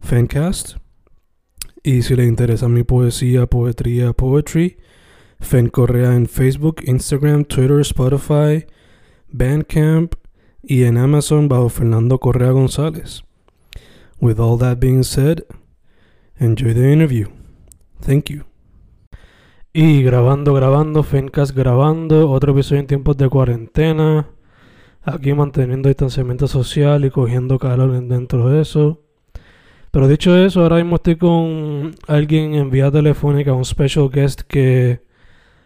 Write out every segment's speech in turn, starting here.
Fancast. Y si le interesa mi poesía, poetría, poetry, Fen Correa en Facebook, Instagram, Twitter, Spotify, Bandcamp y en Amazon bajo Fernando Correa González. With all that being said, enjoy the interview. Thank you. Y grabando, grabando, Fencast grabando, otro episodio en tiempos de cuarentena. Aquí manteniendo distanciamiento social y cogiendo calor dentro de eso. Pero dicho eso, ahora mismo estoy con alguien en vía telefónica, un special guest que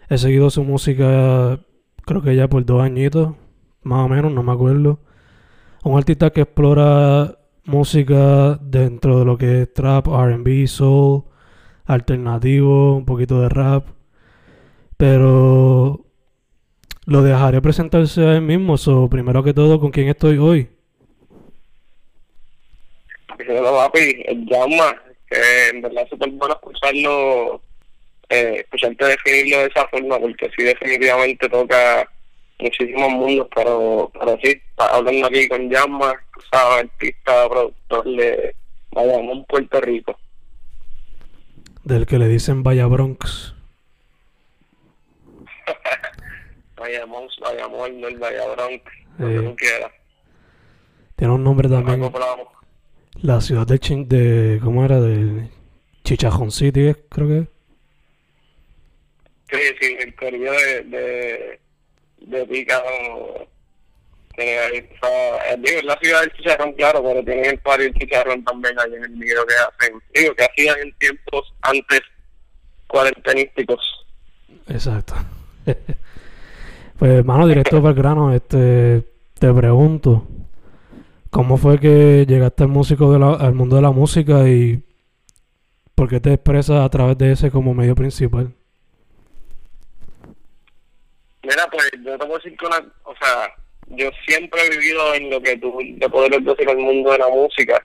he seguido su música, creo que ya por dos añitos, más o menos, no me acuerdo. Un artista que explora música dentro de lo que es trap, RB, soul, alternativo, un poquito de rap. Pero lo dejaré presentarse a él mismo. So, primero que todo, ¿con quién estoy hoy? Papi, el llama, que en verdad es súper bueno escucharlo, eh, escucharte definirlo de esa forma, porque sí definitivamente toca muchísimos mundos, pero, pero sí, hablando aquí con Llama, sabes, artista, productor de Bayamón, Puerto Rico. Del que le dicen Vaya Bronx. Bayamón, Bayamón, no el Vaya Bronx, lo Eh. que tú quieras. Tiene un nombre también. La ciudad de, Chin- de ¿cómo era? De Chichajón City, creo que. es. Sí, sí, el corillo de, de, de o sea, digo, es la ciudad del chicharrón, claro, pero tienen el party del chicharrón también ahí en el video que hacen, digo, que hacían en tiempos antes cuarentenísticos. Exacto. pues, hermano, directo para el grano, este, te pregunto, ¿cómo fue que llegaste al músico de la- al mundo de la música y por qué te expresas a través de ese como medio principal? Mira, pues yo te puedo decir que una, o sea, yo siempre he vivido en lo que tú te podrías decir el mundo de la música.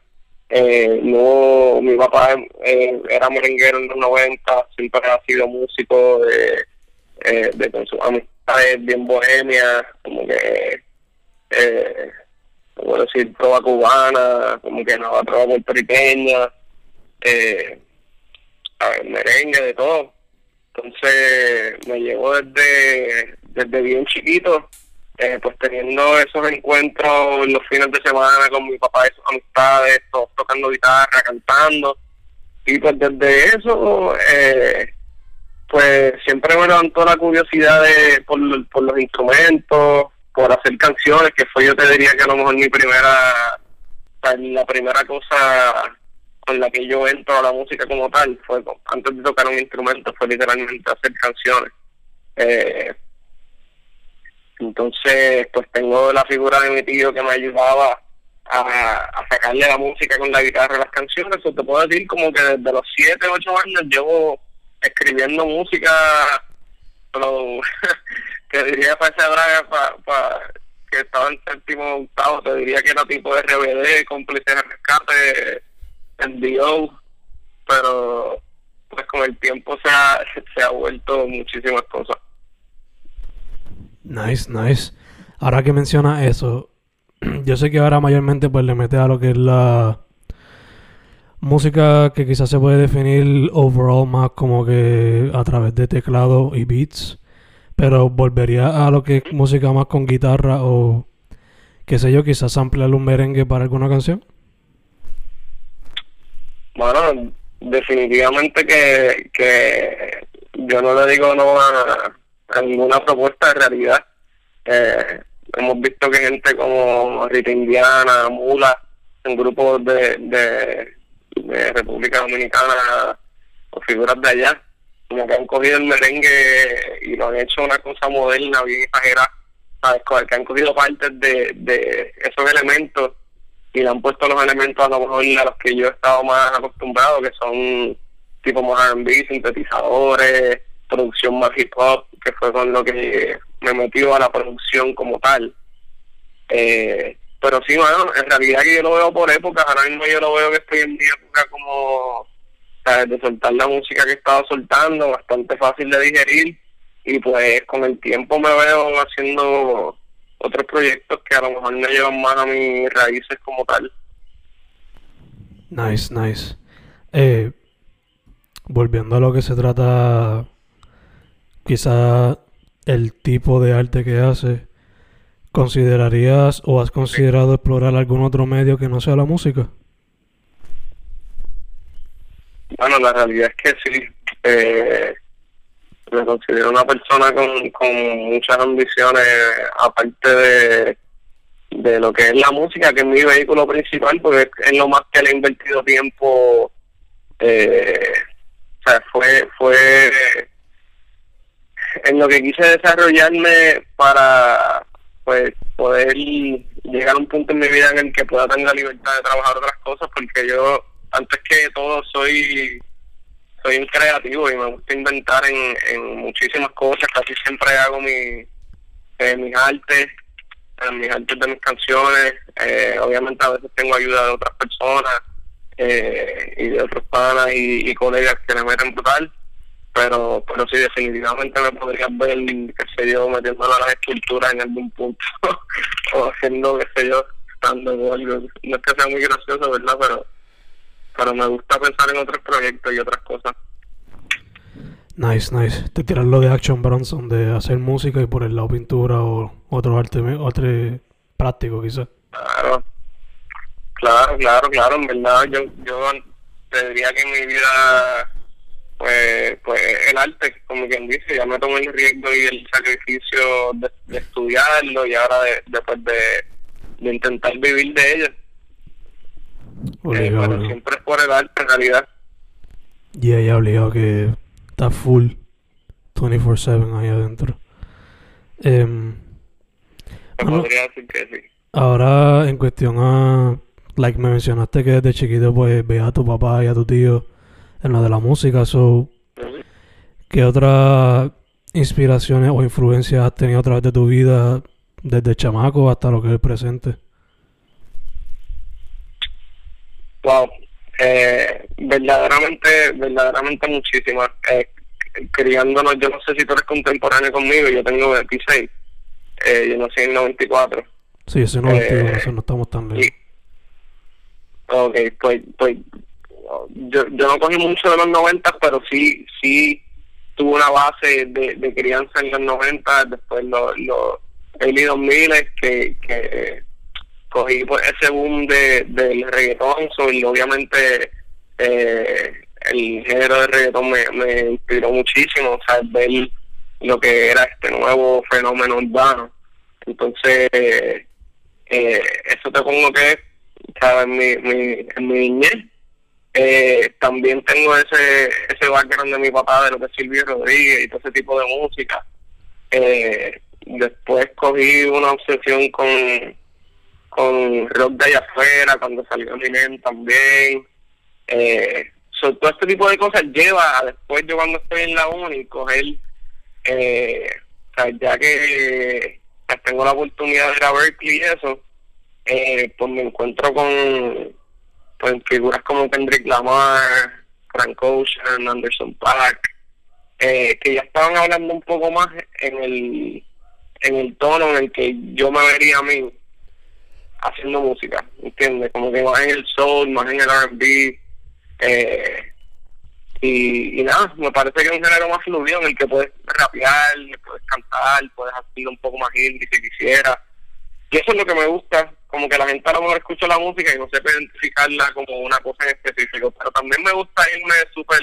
Eh, no, mi papá eh, era merenguero en los 90, siempre ha sido músico de, eh, de con sus amistades bien bohemia, como que, eh, como decir, trova cubana, como que nada, trova puertorriqueña, eh, a ver, merengue, de todo. Entonces me llevó desde, desde bien chiquito, eh, pues teniendo esos encuentros los fines de semana con mi papá y sus amistades, todos tocando guitarra, cantando. Y pues desde eso, eh, pues siempre me levantó la curiosidad de, por, por los instrumentos, por hacer canciones, que fue yo te diría que a lo mejor mi primera, sea, la primera cosa con la que yo entro a la música como tal fue antes de tocar un instrumento fue literalmente hacer canciones. Eh, entonces pues tengo la figura de mi tío que me ayudaba a, sacarle la música con la guitarra a las canciones. O te puedo decir como que desde los 7, 8 años llevo escribiendo música pero te diría para esa braga para, que estaba en séptimo octavo te diría que era tipo de RBD cómplices de rescate NDO, pero pues con el tiempo se ha, se ha vuelto muchísimas cosas. Nice, nice. Ahora que mencionas eso, yo sé que ahora mayormente pues le metes a lo que es la música que quizás se puede definir overall más como que a través de teclado y beats, pero volvería a lo que es música más con guitarra o qué sé yo, quizás ampliar un merengue para alguna canción. bueno, definitivamente que, que yo no le digo no a, ninguna propuesta de realidad. Eh, hemos visto que gente como Rita Indiana, Mula, en grupos de, de, de República Dominicana o figuras de allá, que han cogido el merengue y lo han hecho una cosa moderna, bien exagerada, ¿sabes? que han cogido partes de, de esos elementos y le han puesto los elementos a lo mejor a los que yo he estado más acostumbrado, que son tipo más R&B, sintetizadores, producción más hip hop, que fue con lo que me metió a la producción como tal. Eh, pero sí, bueno, en realidad que yo lo veo por épocas, ahora mismo yo lo veo que estoy en mi época como de soltar la música que estaba soltando, bastante fácil de digerir y pues con el tiempo me veo haciendo otros proyectos que a lo mejor me llevan más a mis raíces como tal. Nice, nice. Eh, volviendo a lo que se trata, quizá el tipo de arte que hace, ¿considerarías o has considerado explorar algún otro medio que no sea la música? Bueno, la realidad es que sí. Eh, me considero una persona con, con muchas ambiciones, aparte de, de lo que es la música, que es mi vehículo principal, porque es lo más que le he invertido tiempo. Eh, o sea, fue, fue en lo que quise desarrollarme para pues poder llegar a un punto en mi vida en el que pueda tener la libertad de trabajar otras cosas, porque yo antes que todo soy soy un creativo y me gusta inventar en, en muchísimas cosas, casi siempre hago mi, eh, mis artes, eh, mis artes de mis canciones, eh, obviamente a veces tengo ayuda de otras personas eh, y de otros panas y, colegas que me meten brutal, pero pero sí definitivamente me podrías ver, qué sé yo, metiéndolo a las esculturas en algún punto o haciendo, qué sé yo, estando o algo, no es que sea muy gracioso, ¿verdad? Pero pero me gusta pensar en otros proyectos y otras cosas. Nice, nice. Te tiras lo de Action Bronson, de hacer música y por el lado pintura o otro arte, otro práctico quizás. Claro, claro, claro, claro. En verdad, yo, yo te diría que en mi vida, pues, pues el arte, como quien dice, ya me tomé el riesgo y el sacrificio de, estudiarlo y ahora de, después de, de intentar vivir de ello. Eh, siempre es por el arte en realidad. Y yeah, ya obligado que está full 24-7 ahí adentro. Eh, podría decir que sí. Ahora, en cuestión a. Like me mencionaste que desde chiquito, pues veías a tu papá y a tu tío en lo de la música. So, ¿Qué otras inspiraciones o influencias has tenido a través de tu vida, desde chamaco hasta lo que es el presente? Wow, eh, verdaderamente, verdaderamente muchísimas. Eh, criándonos, yo no sé si tú eres contemporáneo conmigo, yo tengo 26, eh, yo nací en 94. Sí, ese 92, eh, eso no estamos tan lejos. Ok, pues, pues yo, yo no cogí mucho de los 90, pero sí, sí tuve una base de, de crianza en los 90, después los, los early 2000 que, que cogí pues, ese boom de, del reggaetón, y obviamente eh, el género de reggaetón me, me inspiró muchísimo, o sea, ver lo que era este nuevo fenómeno urbano. Entonces, eh, eso te pongo que en mi, mi, mi niñez. Eh, también tengo ese ese background de mi papá, de lo que es Silvio Rodríguez y todo ese tipo de música. Eh, después cogí una obsesión con con rock de allá afuera, cuando salió Eminem también. Eh, todo este tipo de cosas lleva a después yo cuando estoy en la uni coger, eh, ya que tengo la oportunidad de ir a Berkeley y eso, eh, pues me encuentro con pues, figuras como Kendrick Lamar, Frank Ocean, Anderson Paak, eh, que ya estaban hablando un poco más en el en el tono en el que yo me vería a mí haciendo música, ¿entiendes? Como que más en el soul, más en el R&B, eh, y, y, nada, me parece que es un género más fluido en el que puedes rapear, puedes cantar, puedes hacerlo un poco más indie si quisieras. y eso es lo que me gusta, como que la gente a lo mejor escucha la música y no sepa identificarla como una cosa en específico, pero también me gusta irme súper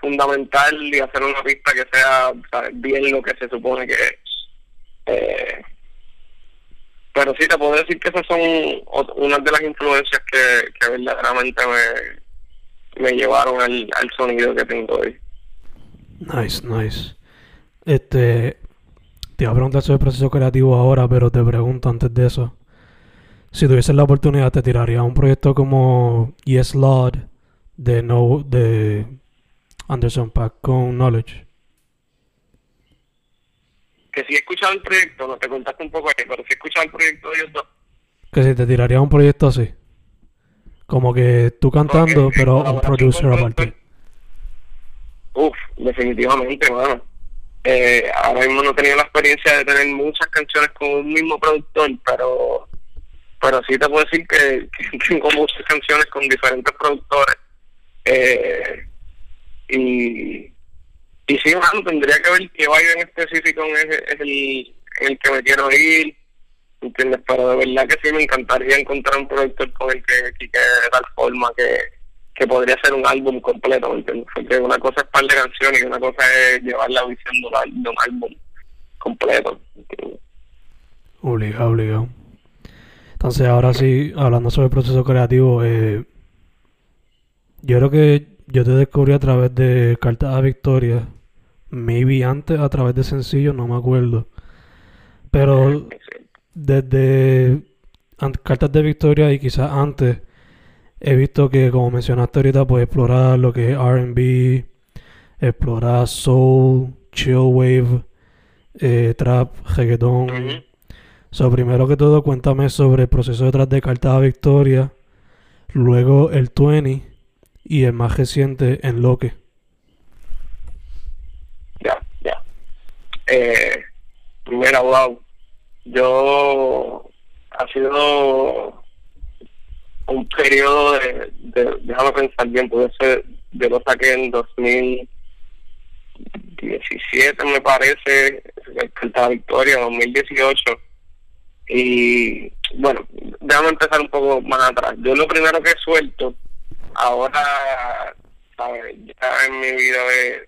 fundamental y hacer una pista que sea bien lo que se supone que es. Eh, pero sí, te puedo decir que esas son unas de las influencias que, que verdaderamente me, me llevaron al, al sonido que tengo hoy. Nice, nice. Este, te iba a preguntar sobre el proceso creativo ahora, pero te pregunto antes de eso. Si tuvieses la oportunidad, ¿te tiraría un proyecto como Yes Lord de, no, de Anderson Pack con Knowledge? Que si he escuchado el proyecto, no te contaste un poco ahí, pero si he escuchado el proyecto de ellos dos. Que si te tiraría un proyecto así. Como que tú cantando, pero un producer aparte. Uf, definitivamente, bueno. Eh, ahora mismo no he tenido la experiencia de tener muchas canciones con un mismo productor, pero pero sí te puedo decir que, tengo muchas canciones con diferentes productores. Eh, y, y sí, bueno, tendría que ver qué baile en específico es, es el, el que me quiero ir, ¿entiendes? Pero de verdad que sí me encantaría encontrar un productor con el que, que, de tal forma que, que podría ser un álbum completo, ¿me entiendes? Porque una cosa es par de canciones y una cosa es llevar la visión de un álbum completo. Obligado, obligado. Entonces, ahora sí, hablando sobre el proceso creativo, eh, yo creo que yo te descubrí a través de Cartas a Victoria. Maybe antes a través de sencillo, no me acuerdo. Pero desde Cartas de Victoria y quizás antes, he visto que, como mencionaste ahorita, pues explorar lo que es RB, explorar soul, chill wave, eh, trap, reggaeton. So, primero que todo, cuéntame sobre el proceso detrás de Carta a Victoria, luego el 20 y el más reciente en Loque. Ya, ya. Eh, mira, wow. Yo ha sido un periodo de, de déjame pensar bien, puede ser, yo lo saqué en 2017 me parece, Carta Victoria, 2018 y bueno, déjame empezar un poco más atrás. Yo lo primero que suelto, ahora, ¿sabes? Ya en mi vida de,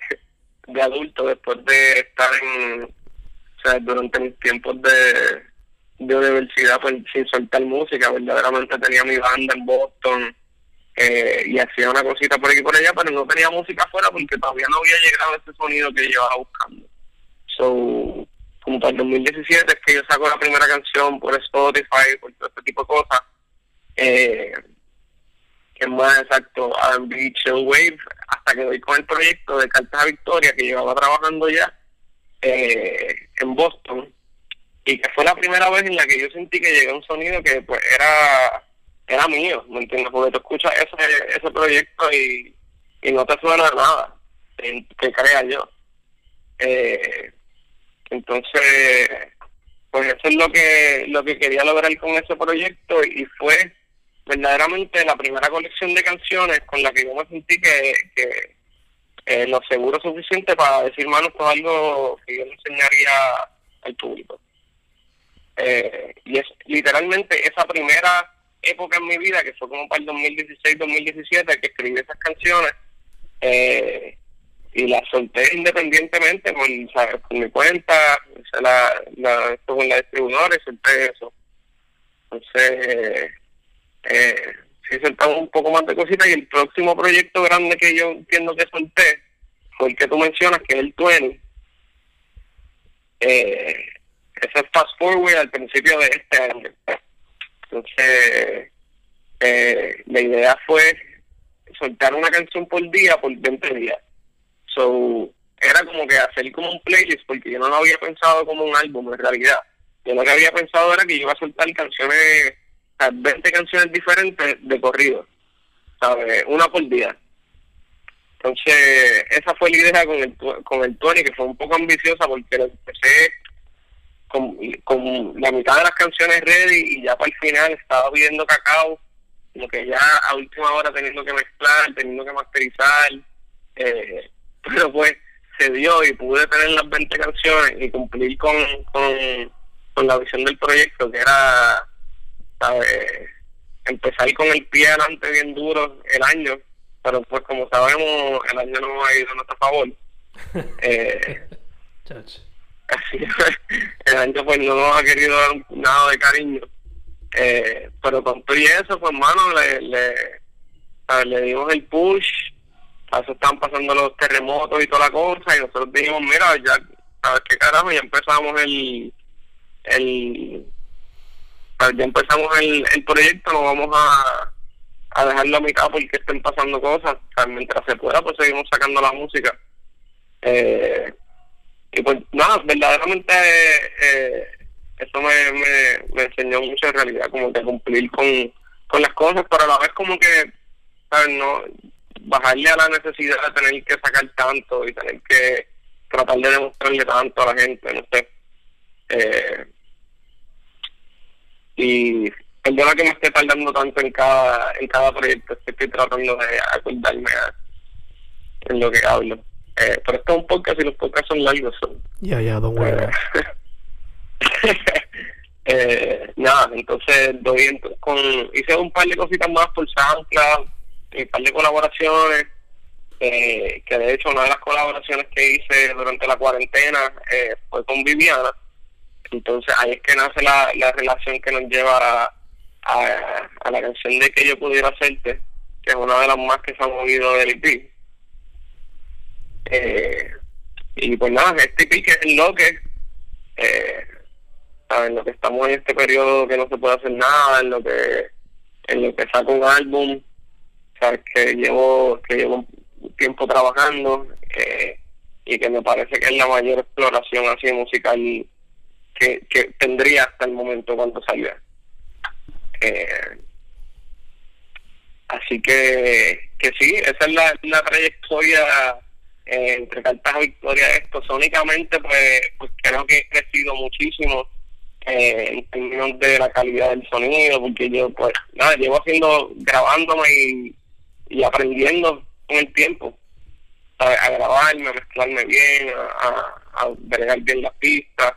de adulto, después de estar en, durante mis tiempos de, de universidad, pues sin soltar música, verdaderamente tenía mi banda en Boston eh, y hacía una cosita por aquí y por allá, pero no tenía música afuera porque todavía no había llegado ese sonido que llevaba buscando. So, como para el 2017 es que yo saco la primera canción por Spotify, por todo este tipo de cosas. Eh, que es más exacto, R&B, Chill Wave, hasta que doy con el proyecto de Cartas a Victoria, que llevaba trabajando ya eh, en Boston, y que fue la primera vez en la que yo sentí que llegué a un sonido que pues era era mío, ¿me entiendes? Porque tú escuchas ese, ese proyecto y, y no te suena nada, que crea yo. Eh, entonces, pues eso es lo que lo que quería lograr con ese proyecto y fue verdaderamente la primera colección de canciones con la que yo me sentí que, que lo seguro suficiente para decir, mano, esto es algo que yo le enseñaría al público. Eh, y es literalmente esa primera época en mi vida, que fue como para el 2016-2017, que escribí esas canciones, eh, y la solté independientemente por, mi cuenta, la, la, con la distribuidora y solté eso. Entonces, eh, sí soltamos un poco más de cositas y el próximo proyecto grande que yo entiendo que solté fue el que tú mencionas, que es el 20. Eh, ese es Fast Forward al principio de este año. Entonces, eh, la idea fue soltar una canción por día por 20 días So, era como que hacer como un playlist, porque yo no lo había pensado como un álbum en realidad. Yo lo que había pensado era que iba a soltar canciones, 20 canciones diferentes de corrido, ¿sabes? Una por día. Entonces, esa fue la idea con el, con el Tony, que fue un poco ambiciosa porque lo empecé con, con la mitad de las canciones ready y ya para el final estaba pidiendo cacao, como que ya a última hora teniendo que mezclar, teniendo que masterizar. Eh, pero pues se dio y pude tener las 20 canciones y cumplir con, con, con la visión del proyecto, que era, ¿sabes? Empezar con el pie adelante bien duro el año, pero pues como sabemos, el año no ha ido a nuestro favor. eh, así el año pues no nos ha querido dar nada de cariño. Eh, pero con todo eso, pues hermano, le, le, le dimos el push, eso estaban pasando los terremotos y toda la cosa, y nosotros dijimos, mira, ya, ver qué carajo, ya empezamos el, el ya empezamos el, el proyecto, no vamos a, a dejarlo a mitad porque estén pasando cosas, mientras se pueda, pues seguimos sacando la música. Eh, y pues nada, verdaderamente eh, eso me, me, me, enseñó mucho en realidad, como que cumplir con, con las cosas, pero a la vez como que, ¿sabes? No, bajarle a la necesidad de tener que sacar tanto y tener que tratar de demostrarle tanto a la gente, no sé. Eh, y perdona que me esté tardando tanto en cada en cada proyecto, estoy tratando de acordarme en lo que hablo. Eh, pero esto es un podcast y los podcasts son largos. Ya, ya, don't worry. eh, nada, entonces doy con, hice un par de cositas más por SoundCloud, un par de colaboraciones, eh, que de hecho una de las colaboraciones que hice durante la cuarentena eh, fue con Viviana. Entonces ahí es que nace la, la relación que nos lleva a, la canción de que yo pudiera hacerte, que es una de las más que se han movido del IP. Eh, y pues nada, este pique es lo que, eh, en lo que estamos en este periodo que no se puede hacer nada, en lo que en lo que saco un álbum, sabes que llevo que llevo un tiempo trabajando eh, y que me parece que es la mayor exploración así musical que, que tendría hasta el momento cuando salga. Eh, así que, que sí, esa es la, la trayectoria eh, entre cartas a victoria esto. Sónicamente, pues, pues creo que he crecido muchísimo eh, en términos de la calidad del sonido, porque yo, pues, nada, llevo haciendo, grabándome y, y aprendiendo con el tiempo. A, grabarme, a mezclarme bien, a, a, a bien las pistas.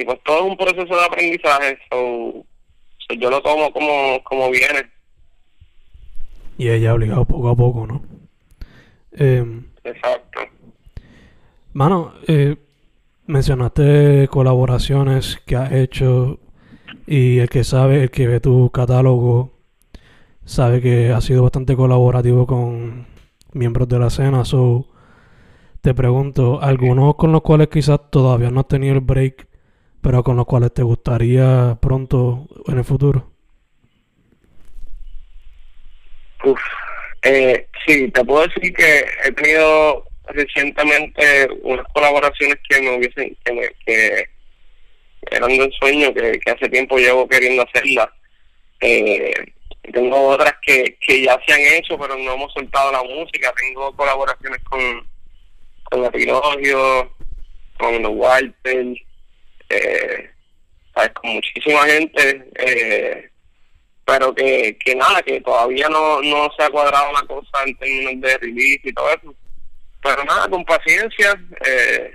Y pues todo es un proceso de aprendizaje. So, yo lo tomo como, como viene. Y ella obligado poco a poco, ¿no? Eh, Exacto. Mano, eh, mencionaste colaboraciones que has hecho y el que sabe, el que ve tu catálogo, sabe que has sido bastante colaborativo con miembros de la escena. So, te pregunto, ¿algunos con los cuales quizás todavía no has tenido el break pero con los cuales te gustaría pronto en el futuro. Uf, eh, sí, te puedo decir que he tenido recientemente unas colaboraciones que me hubiesen, que, me, que eran de un sueño que, hace tiempo llevo queriendo hacerlas. Eh, tengo otras que, que ya se han hecho, pero no hemos soltado la música. Tengo colaboraciones con, con Epilogio, con los Walter, eh, con muchísima gente, eh, pero que, que nada, que todavía no, no se ha cuadrado la cosa en términos de release y todo eso. Pero nada, con paciencia, eh,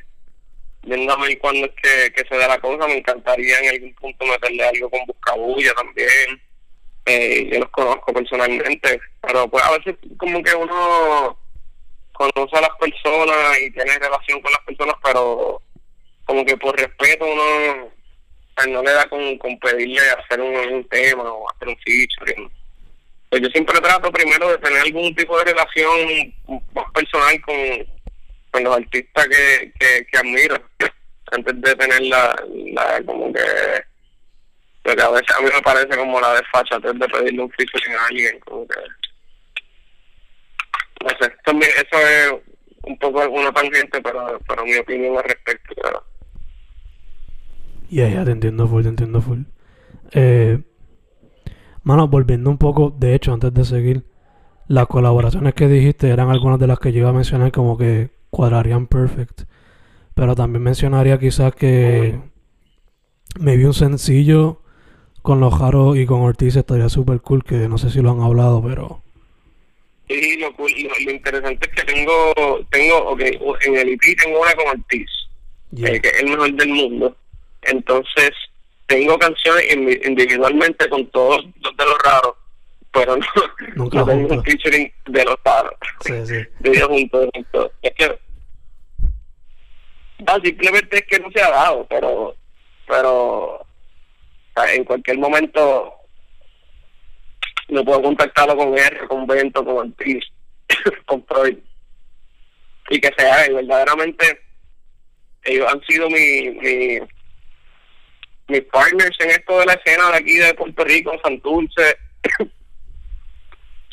a ver cuándo es que, que se da la cosa, me encantaría en algún punto meterle algo con Buscabulla también. Eh, yo los conozco personalmente, pero pues a veces como que uno conoce a las personas y tiene relación con las personas, pero como que por respeto uno pues, no le da con, con pedirle hacer un, tema o hacer un featuring. Pues yo siempre trato primero de tener algún tipo de relación más personal con, con los artistas que, que, que admiro antes de tener la, la como que lo que a veces a mí me parece como la desfachatez de pedirle un featuring a alguien como que no sé, eso, es un poco una tangente pero, pero mi opinión al respecto. Ya, ya, te entiendo full, te entiendo full. Eh, mano, volviendo un poco, de hecho, antes de seguir, las colaboraciones que dijiste eran algunas de las que yo iba a mencionar como que cuadrarían perfect. Pero también mencionaría quizás que me vi un sencillo con los Jaro y con Ortiz estaría súper cool, que no sé si lo han hablado, pero... Sí, lo, cool, lo, interesante es que tengo, tengo, ok, en el IP tengo una con Ortiz, eh, que es el mejor del mundo entonces, tengo canciones individualmente con todos los de los raros, pero no, Nunca no tengo un featuring de los raros. Sí, sí. De ellos juntos. Es que no, simplemente es que no se ha dado, pero pero en cualquier momento no puedo contactarlo con R, con Bento, con Ortiz, con Freud y que se haga y verdaderamente ellos han sido mi, mi mis partners en esto de la escena de aquí de Puerto Rico, Santurce.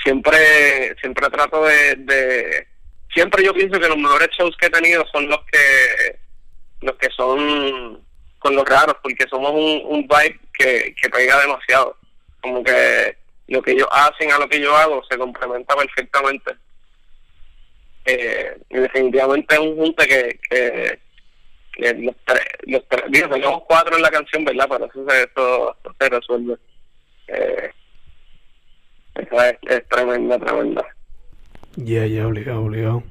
siempre siempre trato de, de siempre yo pienso que los mejores shows que he tenido son los que los que son con los raros porque somos un, un vibe que, que pega demasiado como que lo que ellos hacen a lo que yo hago se complementa perfectamente eh, y definitivamente es un junte que, que, que los tres, los tres, digo, tenemos cuatro en la canción, ¿verdad? Pero eso se, eso, eso se resuelve. Eh, es, es tremenda, tremenda. Yeah, yeah, obligado, obligado.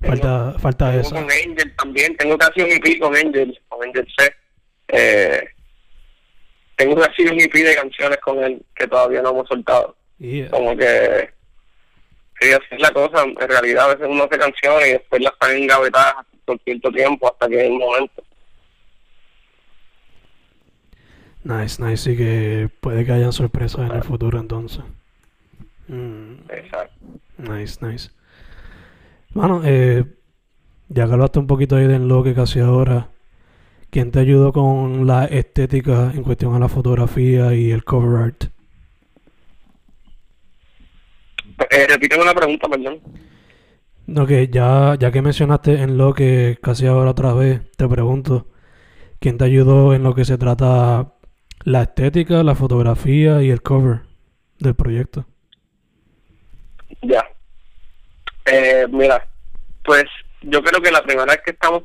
Falta, falta Tengo esa. con Angel también, tengo casi un EP con Angel, con Angel C. Eh, tengo casi un EP de canciones con él que todavía no hemos soltado. Yeah. Como que, sí, así es la cosa. En realidad, a veces uno hace canciones y después las están engavetadas por cierto tiempo hasta que es el momento. Nice, nice. Sí que puede que hayan sorpresas en el futuro entonces. Mm, Exacto. nice, nice. Bueno, eh, ya que hablaste un poquito ahí del lo que casi ahora, ¿quién te ayudó con la estética en cuestión a la fotografía y el cover art? Eh, repíteme una pregunta, perdón. Que ya, ya que mencionaste en lo que casi ahora otra vez, te pregunto, ¿quién te ayudó en lo que se trata la estética, la fotografía y el cover del proyecto? Ya. Eh, mira, pues yo creo que la primera vez que estamos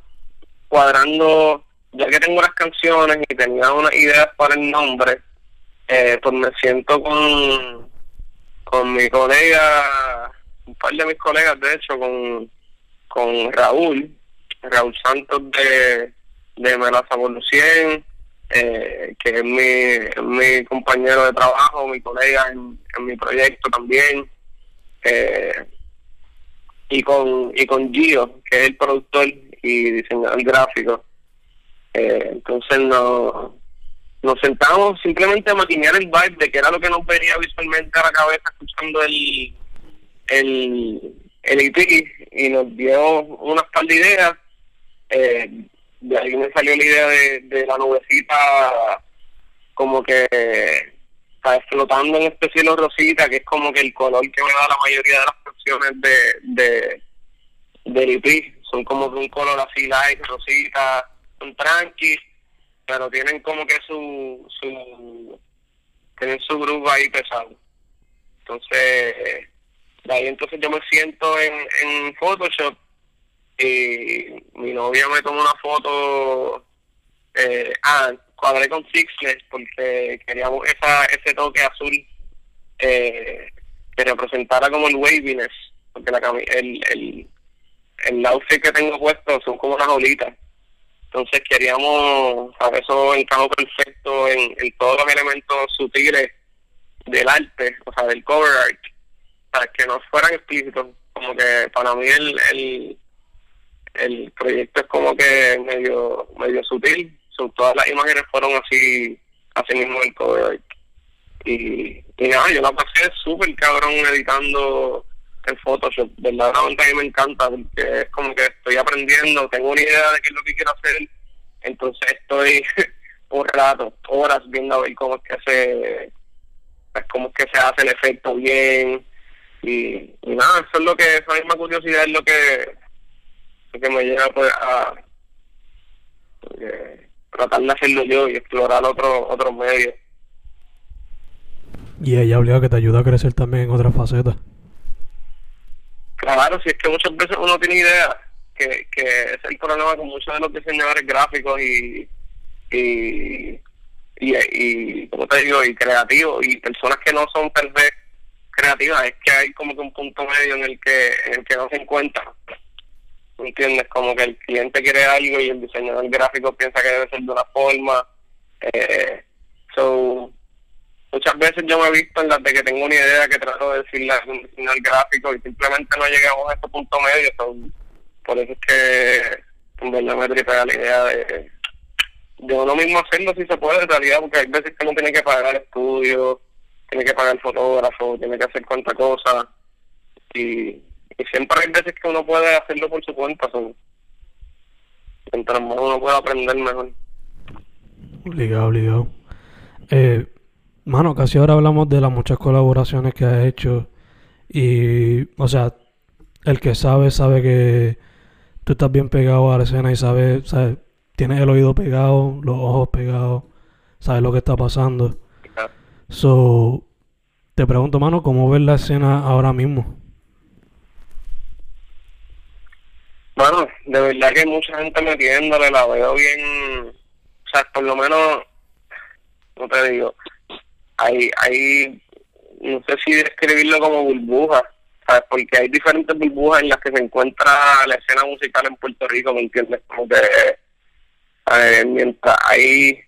cuadrando, ya que tengo las canciones y tenía unas ideas para el nombre, eh, pues me siento con, con mi colega, un par de mis colegas, de hecho, con, con Raúl, Raúl Santos de, de Melaza Lucien, eh, que es mi, mi compañero de trabajo, mi colega en, en mi proyecto también. Eh, y con y con Gio, que es el productor y diseñador gráfico. Eh, entonces no, nos sentamos simplemente a maquinear el vibe de que era lo que nos venía visualmente a la cabeza escuchando el el, el EP y nos dio unas par de ideas. Eh, de ahí me salió la idea de, de la nubecita como que está flotando en este cielo rosita, que es como que el color que me da la mayoría de las canciones de, de del EP. Son como que un color así light, rosita, son tranqui, pero tienen como que su, su tienen su grupo ahí pesado. Entonces, de ahí entonces yo me siento en, en Photoshop y mi novia me tomó una foto eh, ah, cuadré con Sixlet porque queríamos esa, ese toque azul eh, que representara como el waviness, porque la el, el, el outfit que tengo puesto son como unas olitas. Entonces queríamos, a eso encajó perfecto en, en todos los elementos sutiles del arte, o sea, del cover art, que no fueran explícitos. Como que para mí el, el, proyecto es como que medio medio sutil son todas las imágenes fueron así así mismo el cover y, y nada yo la pasé súper cabrón editando en Photoshop verdaderamente a mí me encanta porque es como que estoy aprendiendo tengo una idea de qué es lo que quiero hacer entonces estoy un rato horas viendo a ver cómo es que se pues, cómo es que se hace el efecto bien y, y nada eso es lo que esa misma curiosidad es lo que lo que me lleva pues a eh, tratar de hacerlo yo y explorar otro otros medios Y ella obligado que te ayuda a crecer también en otras facetas. claro si es que muchas veces uno tiene idea que, que es el problema con muchos de los diseñadores gráficos y y y, y como te digo y creativos y personas que no son vez creativas es que hay como que un punto medio en el que en el que no se encuentran ¿entiendes? Como que el cliente quiere algo y el diseñador gráfico piensa que debe ser de una forma, Eh, so, muchas veces yo me he visto en las de que tengo una idea que trato de decirle a un diseñador gráfico y simplemente no llegamos a este punto medio. So, por eso es que en verdad me tripea la idea de, de uno mismo hacerlo si se puede en realidad, porque hay veces que uno tiene que pagar estudios, tiene que pagar fotógrafo, tiene que hacer cuanta cosa. Y, siempre hay veces que uno puede hacerlo por su cuenta. So, mientras más uno pueda aprender mejor. Obligado, obligado. Eh, mano, casi ahora hablamos de las muchas colaboraciones que has hecho. Y, o sea, el que sabe, sabe que tú estás bien pegado a la escena y sabe, sabe tienes el oído pegado, los ojos pegados, sabes lo que está pasando. So, te pregunto, mano, ¿cómo ves la escena ahora mismo? Bueno, de verdad que mucha gente metiéndole, la veo bien, o sea, por lo menos, no te digo, hay, hay, no sé si describirlo como burbujas, ¿sabes? Porque hay diferentes burbujas en las que se encuentra la escena musical en Puerto Rico, ¿me entiendes? Como que, mientras hay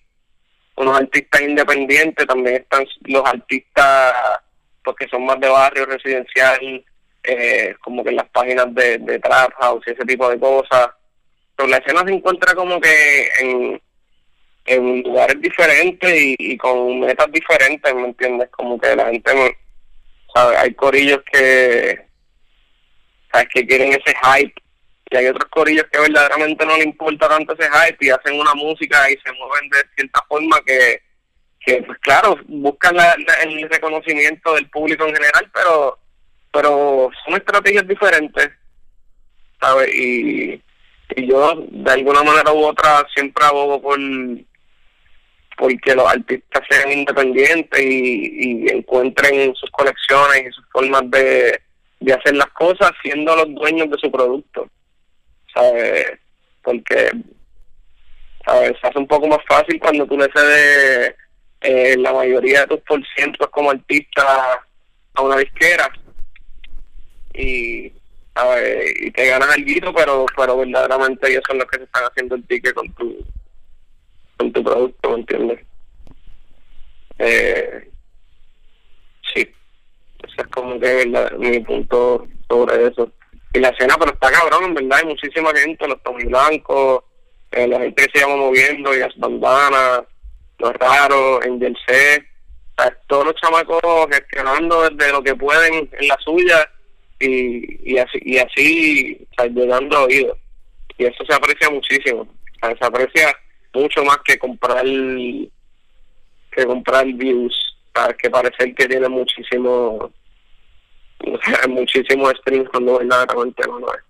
unos artistas independientes, también están los artistas, porque son más de barrio residencial, eh, como que en las páginas de, de Trap House y ese tipo de cosas. Pero la escena se encuentra como que en, en lugares diferentes y, y con metas diferentes, ¿me entiendes? Como que la gente, ¿sabes? Hay corillos que, ¿sabes? Que quieren ese hype y hay otros corillos que verdaderamente no le importa tanto ese hype y hacen una música y se mueven de cierta forma que, que pues claro, buscan la, el reconocimiento del público en general, pero pero son estrategias diferentes, ¿sabes? Y, y yo, de alguna manera u otra, siempre abogo por porque los artistas sean independientes y, y encuentren sus colecciones y sus formas de, de hacer las cosas siendo los dueños de su producto, ¿sabes? Porque, ¿sabes? Se hace un poco más fácil cuando tú le cedes eh, la mayoría de tus porcientos como artista a una disquera y y te ganas algo pero pero verdaderamente ellos son los que se están haciendo el ticket con tu con tu producto ¿me entiendes? Eh, sí ese es como que mi punto sobre eso y la escena pero está cabrón en verdad hay muchísima gente los tomis blancos eh, la gente que se llama moviendo y las bandanas los raros en jersey todos los chamacos gestionando desde lo que pueden en la suya y, y así, y así. Y eso se aprecia muchísimo. se aprecia mucho más que comprar que comprar views. Que parece que tiene muchísimo muchísimo streams cuando verdaderamente no lo es.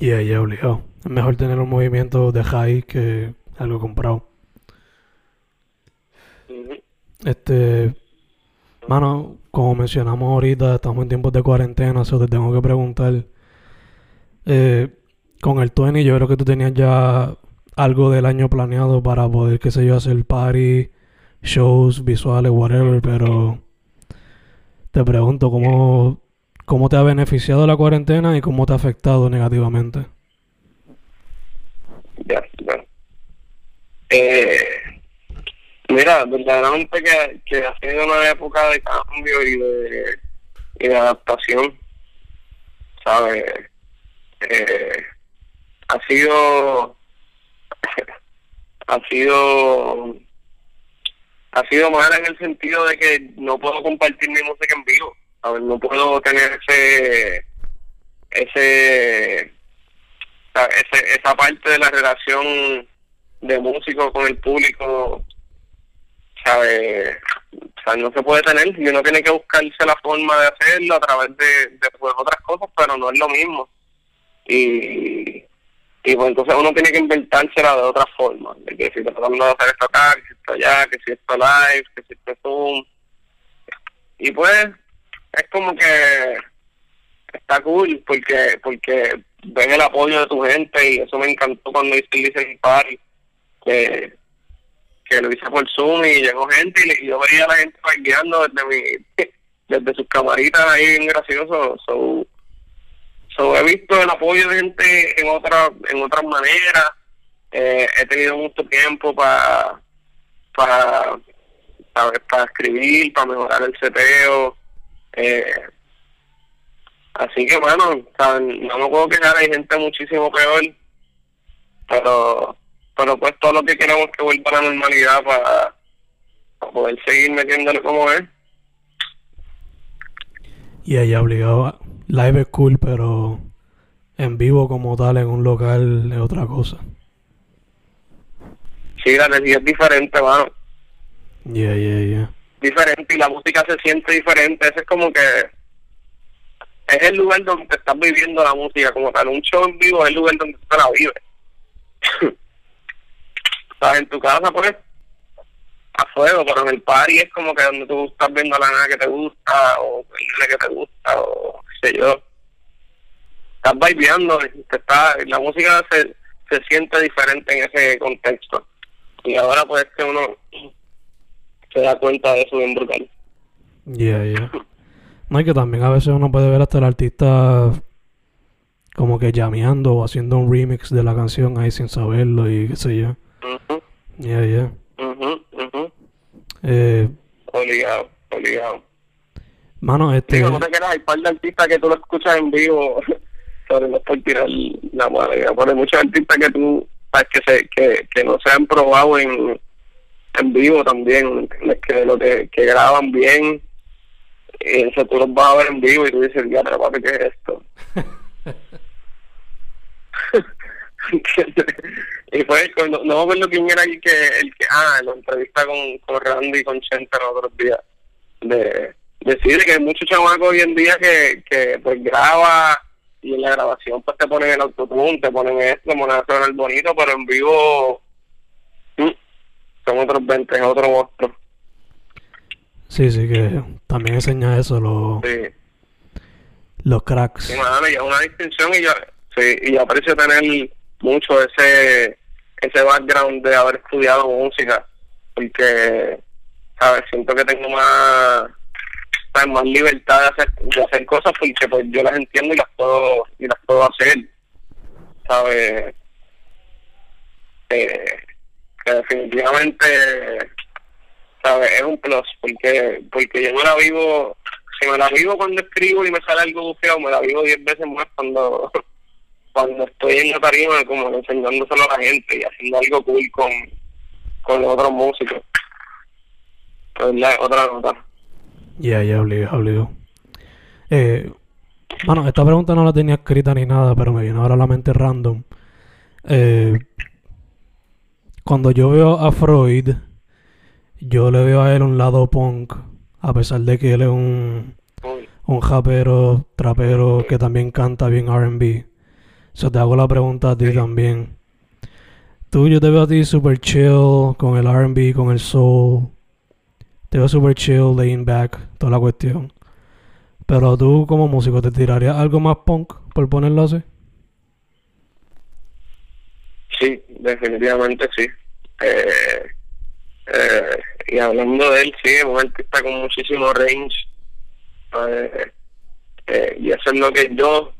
Y ahí yeah, obligado. Es mejor tener un movimiento de high que algo comprado. Este, mano, como mencionamos ahorita, estamos en tiempos de cuarentena, eso te tengo que preguntar. Eh, con el 20 yo creo que tú tenías ya algo del año planeado para poder, qué sé yo, hacer party, shows, visuales, whatever, pero te pregunto cómo, cómo te ha beneficiado la cuarentena y cómo te ha afectado negativamente. Ya, bueno. Eh, Mira, verdaderamente que, que ha sido una época de cambio y de, y de adaptación, ¿sabes? Eh, ha sido ha sido ha sido mal en el sentido de que no puedo compartir mi música en vivo no puedo tener ese ese ese esa parte de la relación de músico con el público ¿sabe? O sea, no se puede tener y uno tiene que buscarse la forma de hacerlo a través de, de pues, otras cosas, pero no es lo mismo. Y, y pues entonces uno tiene que inventársela de otra forma, de que si tratando de hacer esto acá, que si esto allá, que si esto live, que si esto Zoom. Y pues es como que está cool porque porque ven el apoyo de tu gente y eso me encantó cuando hice el Listening Party, que que lo hice por Zoom y llegó gente y, yo veía a la gente guiando desde mi desde sus camaritas ahí bien gracioso so, so, he visto el apoyo de gente en otra en otras maneras eh, he tenido mucho tiempo para para, para escribir, para mejorar el seteo. Eh, así que, bueno, no me puedo quejar, hay gente muchísimo peor, pero, pero pues todo lo que queremos que vuelva a la normalidad para, poder seguir metiéndole como es. Y ella obligado, live es cool, pero en vivo como tal en un local es otra cosa. Sí, la energía es diferente, mano. Yeah, yeah, yeah. Diferente y la música se siente diferente. Ese es como que es el lugar donde te estás viviendo la música como tal. Un show en vivo es el lugar donde te la vives. Estás en tu casa, pues, a fuego, pero en el party es como que donde tú estás viendo la nada que te gusta, o el que te gusta, o sé yo. Estás está, la música se, se siente diferente en ese contexto. Y ahora pues que uno se da cuenta de eso bien brutal. Yeah, yeah. No, y que también a veces uno puede ver hasta el artista como que llameando o haciendo un remix de la canción ahí sin saberlo y qué sé yo. Uh Yeah, yeah. Eh, obligado, obligado. Mano, este... Digo, no te quedas, hay par de artistas que tú lo escuchas en vivo, sobre no por tirar la madre, hay muchos artistas que tú que se que, que no se han probado en, en vivo también que lo que, que graban bien eso tú los vas a ver en vivo y tú dices ya pero papi qué es esto y fue no, no me acuerdo quién era el que el que ah la entrevista con, con Randy y con Chenta los otros días de decir que hay muchos chamacos hoy en día que, que pues graba y en la grabación pues te ponen el autotune, te ponen esto, te ponen el bonito, pero en vivo mm, son otros 20, es otro monstruo. Sí, sí, que también enseña eso, los, los cracks. Sí, y es una distinción y yo, sí, y yo aprecio tener mucho ese ese background de haber estudiado música, porque, ¿sabes? Siento que tengo más más libertad de hacer, de hacer cosas porque pues yo las entiendo y las puedo y las puedo hacer sabes eh, que definitivamente sabes es un plus porque porque yo me la vivo si me la vivo cuando escribo y me sale algo feo me la vivo diez veces más cuando cuando estoy en la tarima como enseñándoselo a la gente y haciendo algo cool con con los otros músicos. Pues la otra nota ya, ya, obligado, obligado. Eh, bueno, esta pregunta no la tenía escrita ni nada, pero me vino ahora a la mente random. Eh, cuando yo veo a Freud, yo le veo a él un lado punk, a pesar de que él es un, un japero, trapero que también canta bien RB. So te hago la pregunta a ti también. Tú, yo te veo a ti super chill con el RB, con el soul. Te veo super chill, laying back, toda la cuestión. Pero tú como músico, ¿te tirarías algo más punk, por ponerlo así? Sí, definitivamente sí. Eh, eh, y hablando de él, sí, es un artista con muchísimo range. Eh, eh, y eso es lo que yo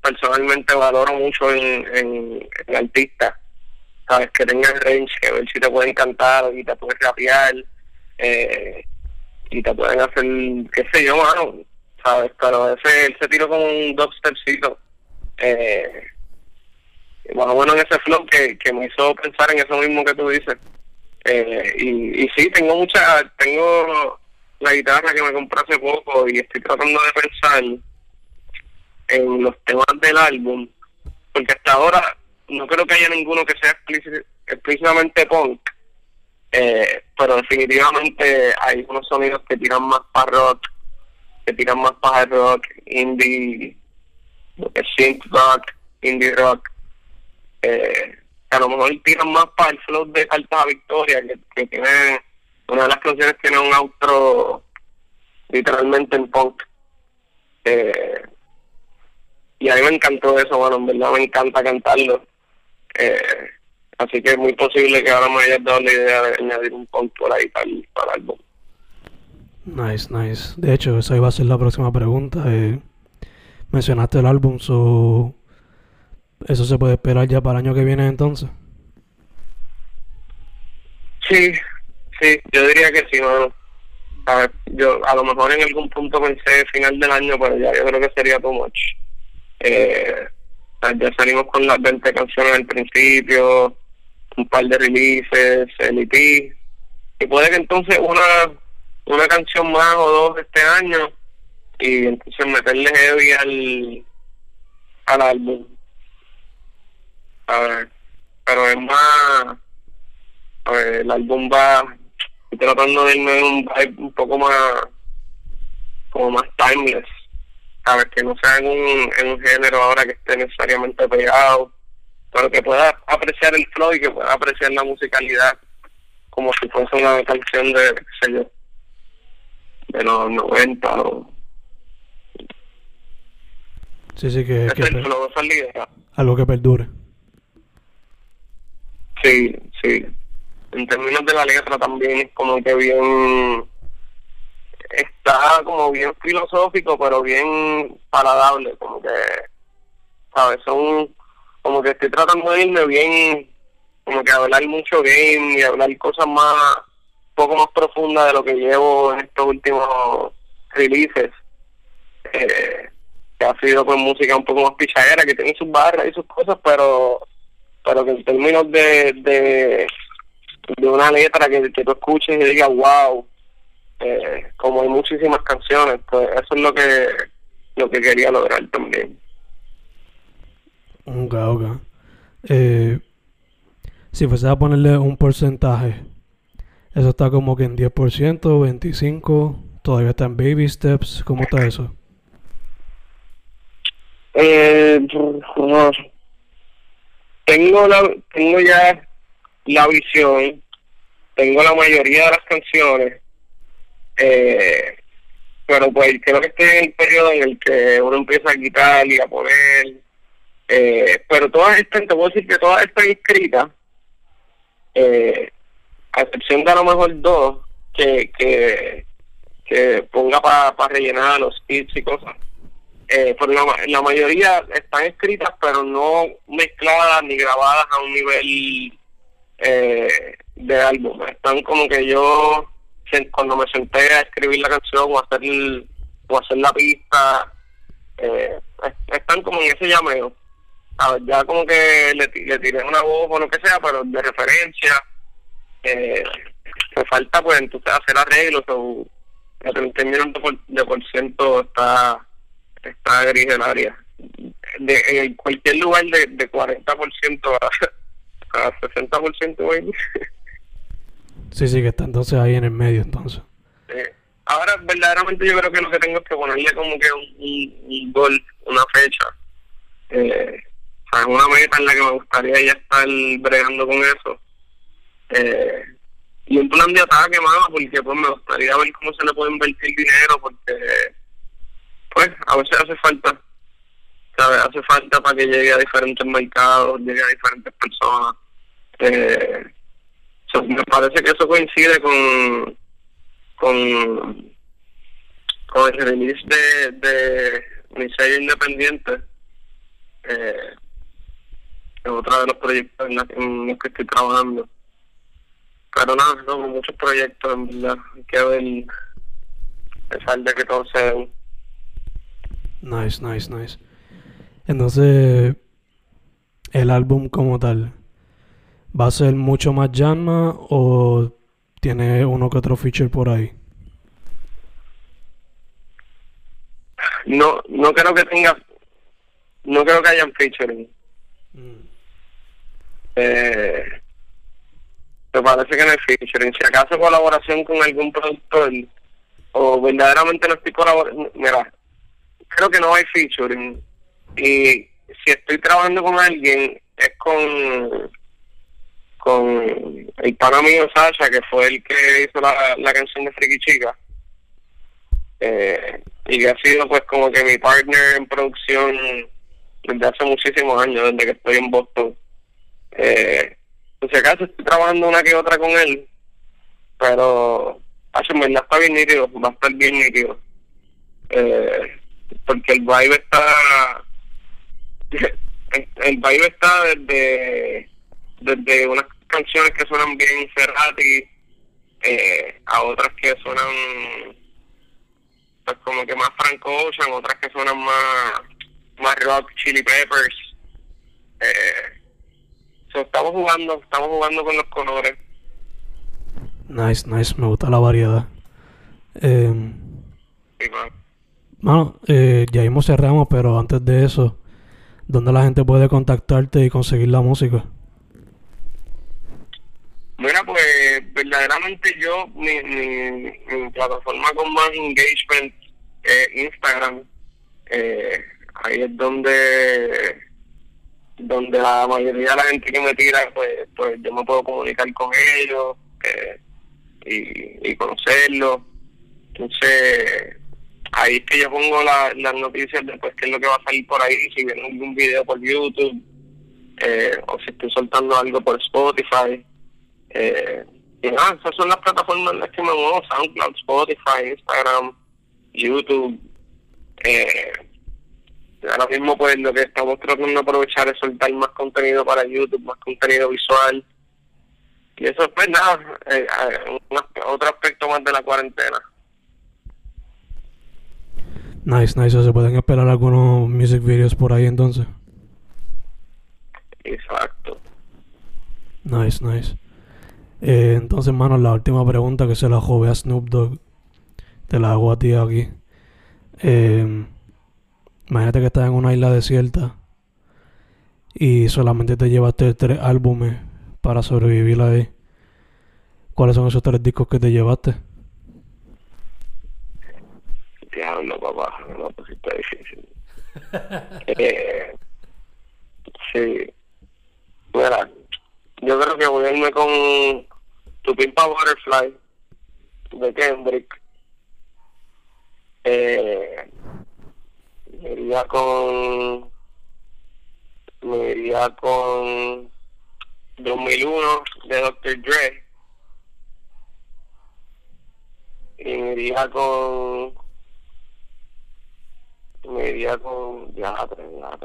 personalmente valoro mucho en, en, en artistas. Sabes, que tengan range, que ver si te puede encantar y te puede rapear eh, y te pueden hacer, qué sé yo, mano, ¿sabes? Pero ese, él se tiró con un dubstepcito. Eh, más bueno en ese flow que, que me hizo pensar en eso mismo que tú dices. Eh, y, y sí, tengo mucha, tengo la guitarra que me compré hace poco y estoy tratando de pensar en los temas del álbum, porque hasta ahora no creo que haya ninguno que sea explícitamente punk, eh, pero definitivamente hay unos sonidos que tiran más para rock, que tiran más para rock, indie, synth rock, indie rock, eh, a lo mejor tiran más para el flow de Alta Victoria, que, tiene, una de las canciones tiene un outro literalmente en punk. Eh, y a mí me encantó eso, bueno, en verdad me encanta cantarlo. Eh, Así que es muy posible que ahora me haya dado la idea de añadir un punto ahí para para el álbum. Nice, nice. De hecho, esa iba a ser la próxima pregunta. Eh, mencionaste el álbum, so... ¿eso se puede esperar ya para el año que viene entonces? Sí, sí, yo diría que sí, mano. A ver, yo a lo mejor en algún punto pensé final del año, pero ya yo creo que sería too much. Eh, ya salimos con las 20 canciones al principio, un par de releases, el EP, y puede que entonces una una canción más o dos este año y entonces meterle heavy al, al álbum. A ver, pero es más, a ver, el álbum va tratando de irme en un vibe un poco más, como más timeless. A ver, que no sea en un, en un género ahora que esté necesariamente pegado, pero que pueda apreciar el flow y que pueda apreciar la musicalidad como si fuese una canción de, qué sé yo, de los 90 o... Sí, sí, que, que es el flow, esa idea. algo que perdure. Sí, sí. En términos de la letra también es como que bien... Está como bien filosófico, pero bien paladable, como que... ¿Sabes? Son... Como que estoy tratando de irme bien... Como que hablar mucho game y hablar cosas más... Un poco más profundas de lo que llevo en estos últimos releases. Eh, que ha sido pues música un poco más pichadera, que tiene sus barras y sus cosas, pero pero que en términos de, de, de una letra que, que tú escuches y digas, wow, eh, como hay muchísimas canciones, pues eso es lo que lo que quería lograr también. Ok, ok. Eh, si fuese a ponerle un porcentaje, eso está como que en 10%, 25%, todavía está en baby steps, ¿cómo está eso? Eh, tengo la, tengo ya la visión, tengo la mayoría de las canciones, eh, pero pues creo que estoy en el periodo en el que uno empieza a quitar y a poner, eh, pero todas están, te puedo decir que todas están escritas, eh, a excepción de a lo mejor dos que, que, ponga para rellenar los tips y cosas. Eh, pero la, ma- la mayoría están escritas pero no mezcladas ni grabadas a un nivel eh, de álbum. Están como que yo cuando me senté a escribir la canción o hacer o hacer la pista eh, es- están como en ese llameo a ya como que le, le tiré una voz o lo que sea pero de referencia eh, me falta pues entonces hacer arreglos o el 31 de por, ciento está está gris el área. De, en cualquier lugar de, de 40% a, a 60%, güey. Sí, sí, que está entonces ahí en el medio, entonces. Eh, ahora, verdaderamente, yo creo que lo que tengo es que ponerle como que un, un, un gol, una fecha. Eh, o sea, una meta en la que me gustaría ya estar bregando con eso. Eh, y un plan de ataque, mano, porque pues me gustaría ver cómo se le puede invertir dinero, porque pues a veces hace falta, ¿sabes? Hace falta para que llegue a diferentes mercados, llegue a diferentes personas. Eh, me parece que eso coincide con con con el release de, de mi sello independiente eh, es otro de los proyectos en, la- en los que estoy trabajando pero nada, no, muchos proyectos en verdad hay que ver pesar de que todo se den. Nice, nice, nice. Entonces, el álbum como tal, ¿va a ser mucho más Janma o tiene uno que otro feature por ahí? no no creo que tenga no creo que hayan featuring eh, me parece que no hay featuring si acaso colaboración con algún productor o verdaderamente no estoy colaborando mira creo que no hay featuring y si estoy trabajando con alguien es con con el pana mío Sasha que fue el que hizo la, canción de Friki Chica eh, y que ha sido pues como que mi partner en producción desde hace muchísimos años, desde que estoy en Boston. Eh, por si acaso estoy trabajando una que otra con él, pero hace en verdad está bien nítido, va a estar bien nítido. Eh, porque el vibe está el, el vibe está desde desde unas canciones que suenan bien Ferrati eh, a otras que suenan pues como que más Frank Ocean, otras que suenan más, más rock, Chili Peppers. Eh, estamos jugando, estamos jugando con los colores. Nice, nice, me gusta la variedad. Eh, Sí, man. Mano, eh, ya mismo cerramos, pero antes de eso, ¿dónde la gente puede contactarte y conseguir la música? Mira, pues verdaderamente yo, mi, mi, mi plataforma con más engagement es Instagram. Eh, ahí es donde donde la mayoría de la gente que me tira, pues, pues yo me puedo comunicar con ellos y, y conocerlos. Entonces, ahí es que yo pongo la- las noticias después qué es lo que va a salir por ahí, si viene algún video por YouTube eh, o si estoy soltando algo por Spotify. Eh, y esas son las plataformas en las que me muevo, SoundCloud, Spotify, Instagram, YouTube. Eh, ahora mismo pues lo que estamos tratando de aprovechar es soltar más contenido para YouTube, más contenido visual. Y eso pues nada, eh, eh, otro aspecto más de la cuarentena. Nice, nice. ¿Se pueden esperar algunos music videos por ahí entonces? Exacto. Nice, nice. Eh, entonces, mano, la última pregunta que se la jove a Snoop Dogg. Te la hago a ti aquí. Eh, imagínate que estás en una isla desierta y solamente te llevaste tres álbumes para sobrevivir ahí. ¿Cuáles son esos tres discos que te llevaste? Diablo, papá, no, pues está difícil. eh, sí. Mira, yo creo que voy a irme con Tu Pimpa Butterfly de Kendrick. Eh, me iría con. Me iría con 2001 de Dr. Dre. Y me iría con me iría con ya tres, ya.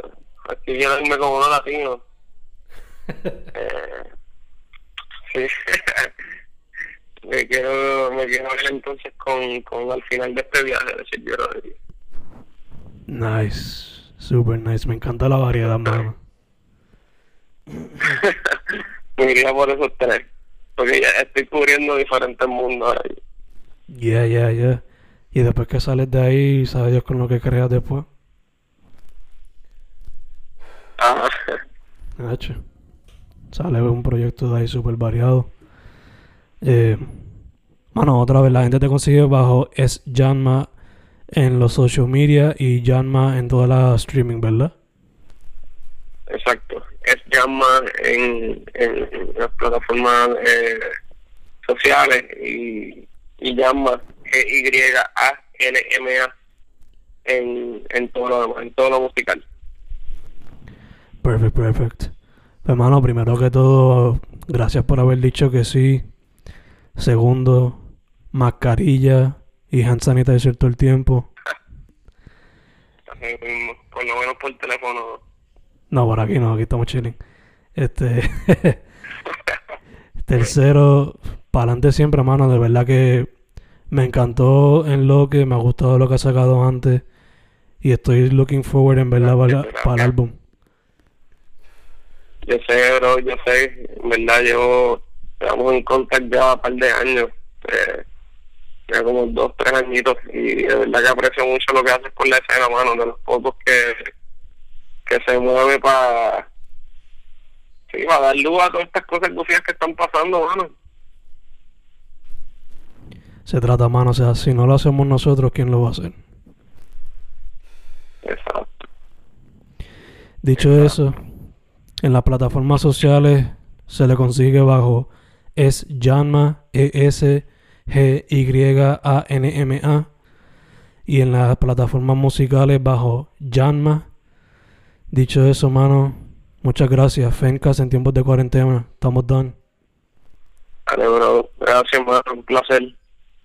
Aquí quiero irme con uno latino. eh, sí. me quiero, me quiero ver entonces con, con al final de este viaje de Silvio Rodríguez. Nice. Super nice. Me encanta la variedad, mano. me iría por esos tres. Porque ya estoy cubriendo diferentes mundos ahora. Yeah, yeah, yeah. Y después que sales de ahí, sabes Dios con lo que creas después. Ajá. Hacho. Sale un proyecto de ahí súper variado. Eh, mano, otra vez, la gente te consigue bajo es Janma en los social media y Janma en toda la streaming, ¿verdad? Exacto. Es llama en, en, las plataformas eh, sociales y, y llama G-Y-A-N-M-A en, en todo lo en todo lo musical. Perfect, perfect. Pues, mano, primero que todo, gracias por haber dicho que sí. Segundo, mascarilla y hand sanitizer todo el tiempo. Por lo menos por teléfono. No, por aquí no, aquí estamos chilling. Este. Tercero, para adelante siempre, mano. De verdad que me encantó en lo que me ha gustado lo que ha sacado antes. Y estoy looking forward en verdad para, para el álbum. Yo sé, bro, yo sé, en verdad llevo, llevamos en contacto ya un par de años, eh, ya como dos, tres añitos, y de verdad que aprecio mucho lo que haces por la escena, mano, de los pocos que, que se mueve para, sí, para dar luz a todas estas cosas gufias que están pasando, mano. Se trata, mano. O sea, si no lo hacemos nosotros, ¿quién lo va a hacer? Exacto. Dicho eso, en las plataformas sociales se le consigue bajo es Janma, E S G Y en las plataformas musicales bajo Janma. Dicho eso, mano, muchas gracias. Fencas en tiempos de cuarentena. Estamos done. Dale, bro, gracias, mano, un placer.